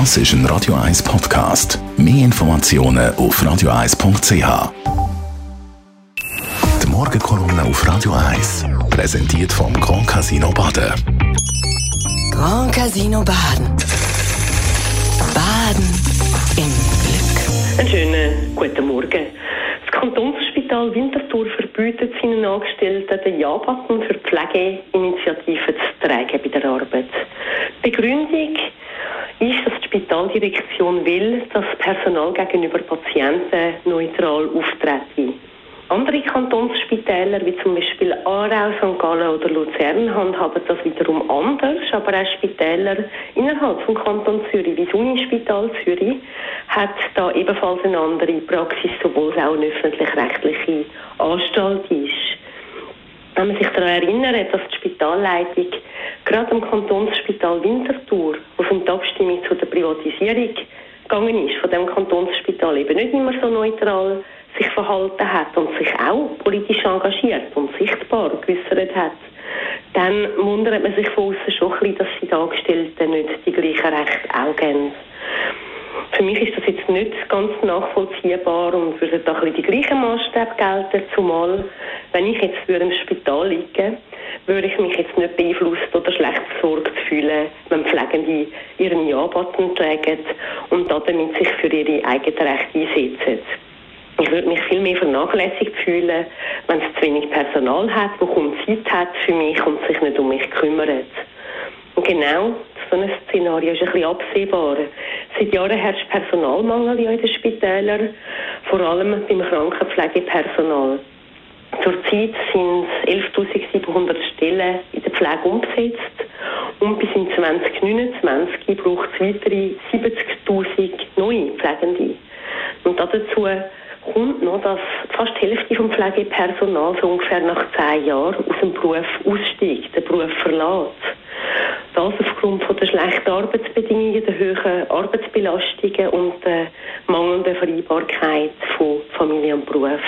Das ist ein Radio 1 Podcast. Mehr Informationen auf radio1.ch. Die Morgenkolumne auf Radio 1 präsentiert vom Grand Casino Baden. Grand Casino Baden. Baden im Glück. Einen schönen guten Morgen. Das Kantonsspital Winterthur verbietet seinen Angestellten den Ja-Button für Pflegeinitiativen zu tragen bei der Arbeit. Begründung die Spitaldirektion will, dass Personal gegenüber Patienten neutral auftreten. Andere Kantonsspitäler, wie zum Beispiel Aarau, St. Gallen oder Luzern, handhaben das wiederum anders. Aber auch Spitäler innerhalb vom Kanton Zürich, wie das Unispital Zürich, hat da ebenfalls eine andere Praxis, obwohl es auch eine öffentlich-rechtliche Anstalt ist. Wenn man sich daran erinnert, dass die Spitalleitung gerade am Kantonsspital Winterthur, auf die Abstimmung zu der Privatisierung gegangen ist, von dem Kantonsspital eben nicht immer so neutral sich verhalten hat und sich auch politisch engagiert und sichtbar geäußert hat, dann wundert man sich von außen schon ein bisschen, dass sie Angestellten nicht die gleichen Rechte auch geben. Für mich ist das jetzt nicht ganz nachvollziehbar und würde da die gleichen Maßstäbe gelten, zumal, wenn ich jetzt für im Spital liege, würde ich mich jetzt nicht beeinflusst oder schlecht versorgt fühlen, wenn Pflegende ihren Ja-Button tragen und damit sich für ihre eigenen Rechte einsetzen. Ich würde mich viel mehr vernachlässigt fühlen, wenn es zu wenig Personal hat, kaum Zeit hat für mich und sich nicht um mich kümmert. Und genau so ein Szenario ist ein bisschen absehbar. Seit Jahren herrscht Personalmangel in den Spitälern, vor allem beim Krankenpflegepersonal. Zurzeit sind 11.700 Stellen in der Pflege umgesetzt und bis in 2029 braucht es weitere 70.000 neue Pflegende. Und dazu kommt noch, dass fast die Hälfte vom Pflegepersonal so ungefähr nach zehn Jahren aus dem Beruf aussteigt, den Beruf verlässt. Das aufgrund von der schlechten Arbeitsbedingungen, der hohen Arbeitsbelastungen und der mangelnden Vereinbarkeit von Familie und Beruf.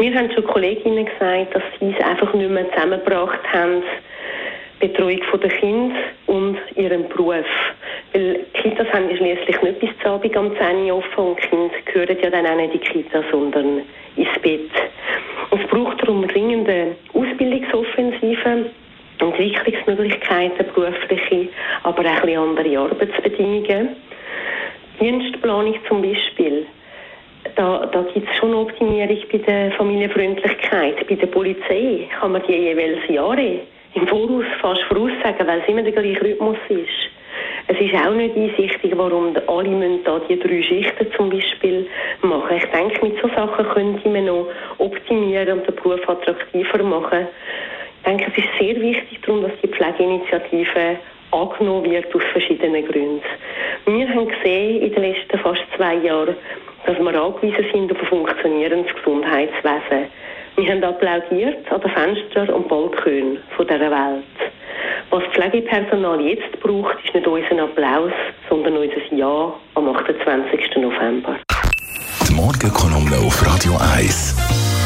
Mir haben schon Kolleginnen gesagt, dass sie es einfach nicht mehr zusammengebracht haben, Betreuung der Kinder und ihrem Beruf. Weil Kitas haben ja schließlich nicht bis zum Abend am 10 Uhr offen und Kinder gehören ja dann auch nicht in die Kita, sondern ins Bett. Es braucht darum dringende Ausbildungsoffensive, Entwicklungsmöglichkeiten, berufliche, aber auch ein andere Arbeitsbedingungen. Dienstplanung zum Beispiel. Da, da gibt es schon Optimierung bei der Familienfreundlichkeit. Bei der Polizei kann man die jeweils Jahre im Voraus fast voraussagen, weil es immer der gleiche Rhythmus ist. Es ist auch nicht einsichtig, warum alle müssen da die drei Schichten zum Beispiel machen. Ich denke, mit solchen Sachen könnte man noch optimieren und den Beruf attraktiver machen. Ich denke, es ist sehr wichtig darum, dass die Pflegeinitiative angenommen wird aus verschiedenen Gründen. Wir haben gesehen in den letzten fast zwei Jahren, dass wir angewiesen sind auf ein funktionierendes Gesundheitswesen. Wir haben applaudiert an den Fenstern und Balkonen dieser Welt. Was Pflegepersonal jetzt braucht, ist nicht unser Applaus, sondern unser Ja am 28. November. Die Morgenkolumne auf Radio 1.